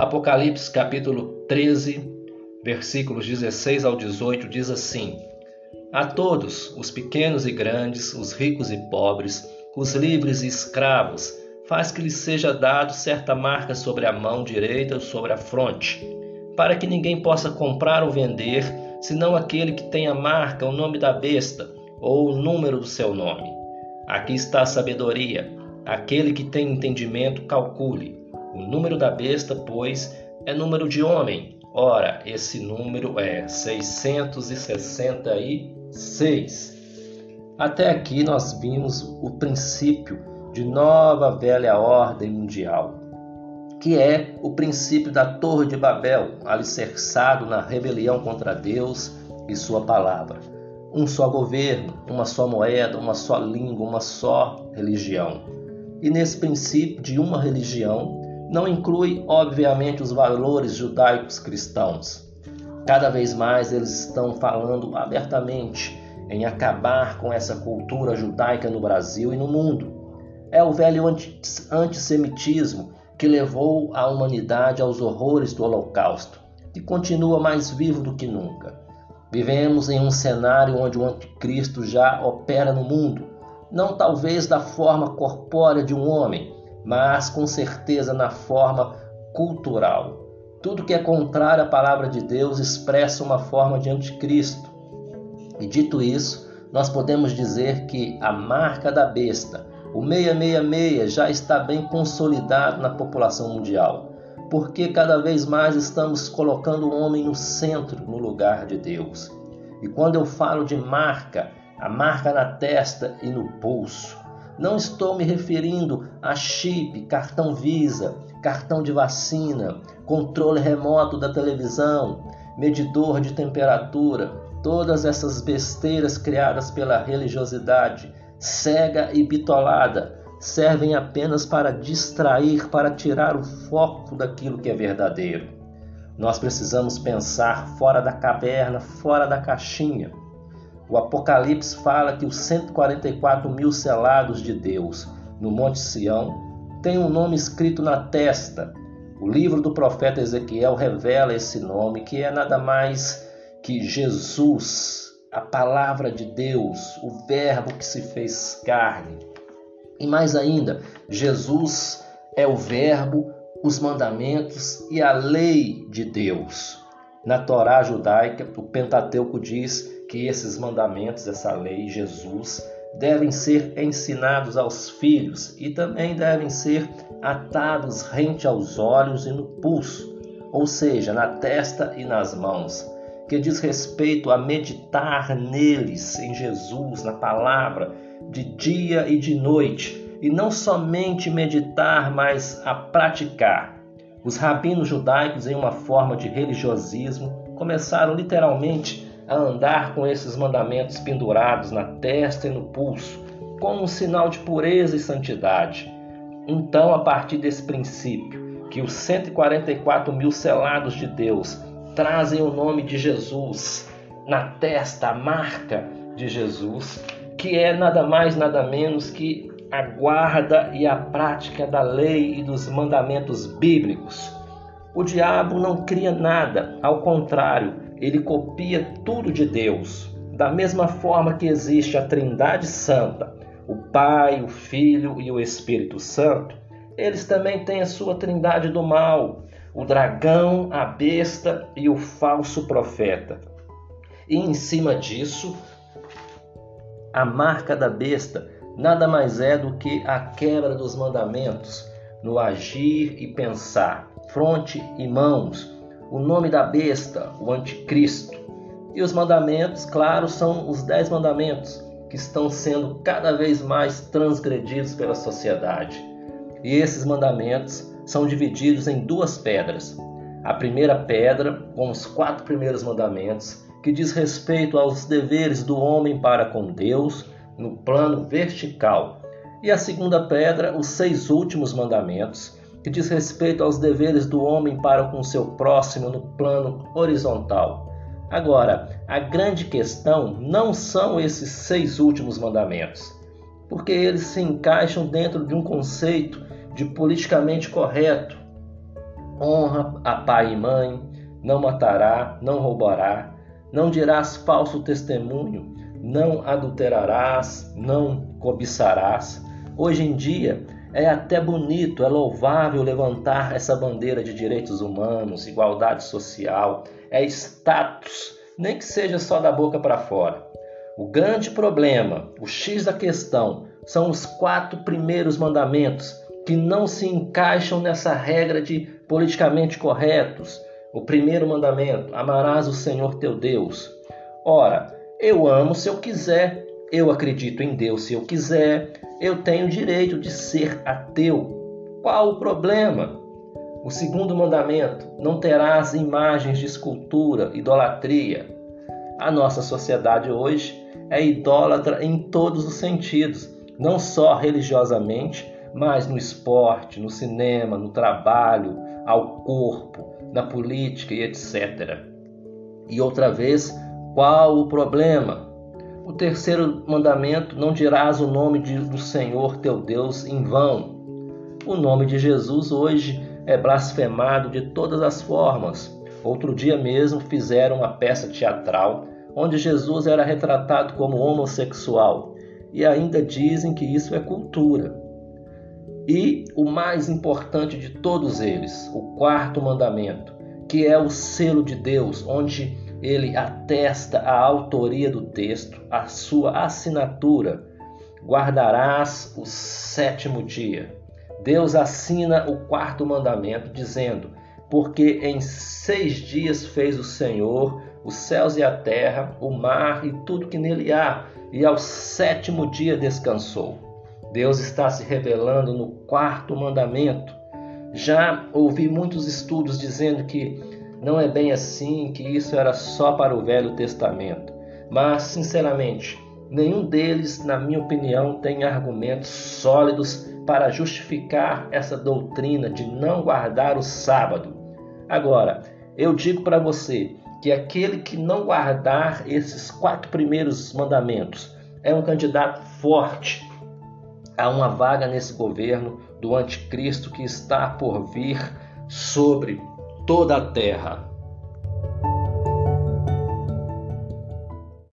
Apocalipse capítulo 13, versículos 16 ao 18 diz assim: A todos, os pequenos e grandes, os ricos e pobres, os livres e escravos, faz que lhes seja dado certa marca sobre a mão direita ou sobre a fronte, para que ninguém possa comprar ou vender, senão aquele que tem a marca, o nome da besta ou o número do seu nome. Aqui está a sabedoria. Aquele que tem entendimento, calcule. O número da besta, pois, é número de homem. Ora, esse número é 666. Até aqui nós vimos o princípio de nova velha ordem mundial, que é o princípio da Torre de Babel, alicerçado na rebelião contra Deus e sua palavra. Um só governo, uma só moeda, uma só língua, uma só religião. E nesse princípio de uma religião, não inclui, obviamente, os valores judaicos cristãos. Cada vez mais eles estão falando abertamente em acabar com essa cultura judaica no Brasil e no mundo. É o velho antissemitismo que levou a humanidade aos horrores do Holocausto, que continua mais vivo do que nunca. Vivemos em um cenário onde o anticristo já opera no mundo, não talvez da forma corpórea de um homem, mas com certeza na forma cultural. Tudo que é contrário à palavra de Deus expressa uma forma de anticristo. E dito isso, nós podemos dizer que a marca da besta, o 666, já está bem consolidado na população mundial, porque cada vez mais estamos colocando o homem no centro, no lugar de Deus. E quando eu falo de marca, a marca na testa e no pulso, não estou me referindo a chip, cartão Visa, cartão de vacina, controle remoto da televisão, medidor de temperatura, todas essas besteiras criadas pela religiosidade cega e bitolada servem apenas para distrair, para tirar o foco daquilo que é verdadeiro. Nós precisamos pensar fora da caverna, fora da caixinha. O Apocalipse fala que os 144 mil selados de Deus no Monte Sião têm um nome escrito na testa. O livro do profeta Ezequiel revela esse nome, que é nada mais que Jesus, a palavra de Deus, o Verbo que se fez carne. E mais ainda, Jesus é o Verbo, os mandamentos e a lei de Deus. Na Torá judaica, o Pentateuco diz que esses mandamentos, essa lei, Jesus, devem ser ensinados aos filhos e também devem ser atados rente aos olhos e no pulso, ou seja, na testa e nas mãos, que diz respeito a meditar neles, em Jesus, na palavra, de dia e de noite, e não somente meditar, mas a praticar. Os rabinos judaicos, em uma forma de religiosismo, começaram literalmente a andar com esses mandamentos pendurados na testa e no pulso, como um sinal de pureza e santidade. Então, a partir desse princípio, que os 144 mil selados de Deus trazem o nome de Jesus na testa, a marca de Jesus, que é nada mais, nada menos que a guarda e a prática da lei e dos mandamentos bíblicos. O diabo não cria nada, ao contrário, ele copia tudo de Deus. Da mesma forma que existe a Trindade Santa, o Pai, o Filho e o Espírito Santo, eles também têm a sua trindade do mal, o dragão, a besta e o falso profeta. E em cima disso, a marca da besta nada mais é do que a quebra dos mandamentos no agir e pensar, fronte e mãos, o nome da besta, o anticristo. E os mandamentos, claro, são os dez mandamentos que estão sendo cada vez mais transgredidos pela sociedade. E esses mandamentos são divididos em duas pedras. A primeira pedra, com os quatro primeiros mandamentos, que diz respeito aos deveres do homem para com Deus no plano vertical. E a segunda pedra, os seis últimos mandamentos, que diz respeito aos deveres do homem para com seu próximo no plano horizontal. Agora, a grande questão não são esses seis últimos mandamentos, porque eles se encaixam dentro de um conceito de politicamente correto. honra a pai e mãe, não matará, não roubará, não dirás falso testemunho, não adulterarás, não cobiçarás. Hoje em dia é até bonito, é louvável levantar essa bandeira de direitos humanos, igualdade social, é status, nem que seja só da boca para fora. O grande problema, o X da questão, são os quatro primeiros mandamentos que não se encaixam nessa regra de politicamente corretos. O primeiro mandamento: amarás o Senhor teu Deus. Ora, eu amo se eu quiser, eu acredito em Deus se eu quiser, eu tenho direito de ser ateu. Qual o problema? O segundo mandamento: não terás imagens de escultura, idolatria. A nossa sociedade hoje é idólatra em todos os sentidos, não só religiosamente, mas no esporte, no cinema, no trabalho, ao corpo, na política e etc. E outra vez, qual o problema? O terceiro mandamento: não dirás o nome de, do Senhor teu Deus em vão. O nome de Jesus hoje é blasfemado de todas as formas. Outro dia mesmo fizeram uma peça teatral onde Jesus era retratado como homossexual e ainda dizem que isso é cultura. E o mais importante de todos eles, o quarto mandamento, que é o selo de Deus, onde ele atesta a autoria do texto, a sua assinatura. Guardarás o sétimo dia. Deus assina o quarto mandamento, dizendo: Porque em seis dias fez o Senhor os céus e a terra, o mar e tudo que nele há, e ao sétimo dia descansou. Deus está se revelando no quarto mandamento. Já ouvi muitos estudos dizendo que não é bem assim, que isso era só para o Velho Testamento. Mas, sinceramente, nenhum deles, na minha opinião, tem argumentos sólidos para justificar essa doutrina de não guardar o sábado. Agora, eu digo para você que aquele que não guardar esses quatro primeiros mandamentos é um candidato forte a uma vaga nesse governo do anticristo que está por vir sobre toda a terra.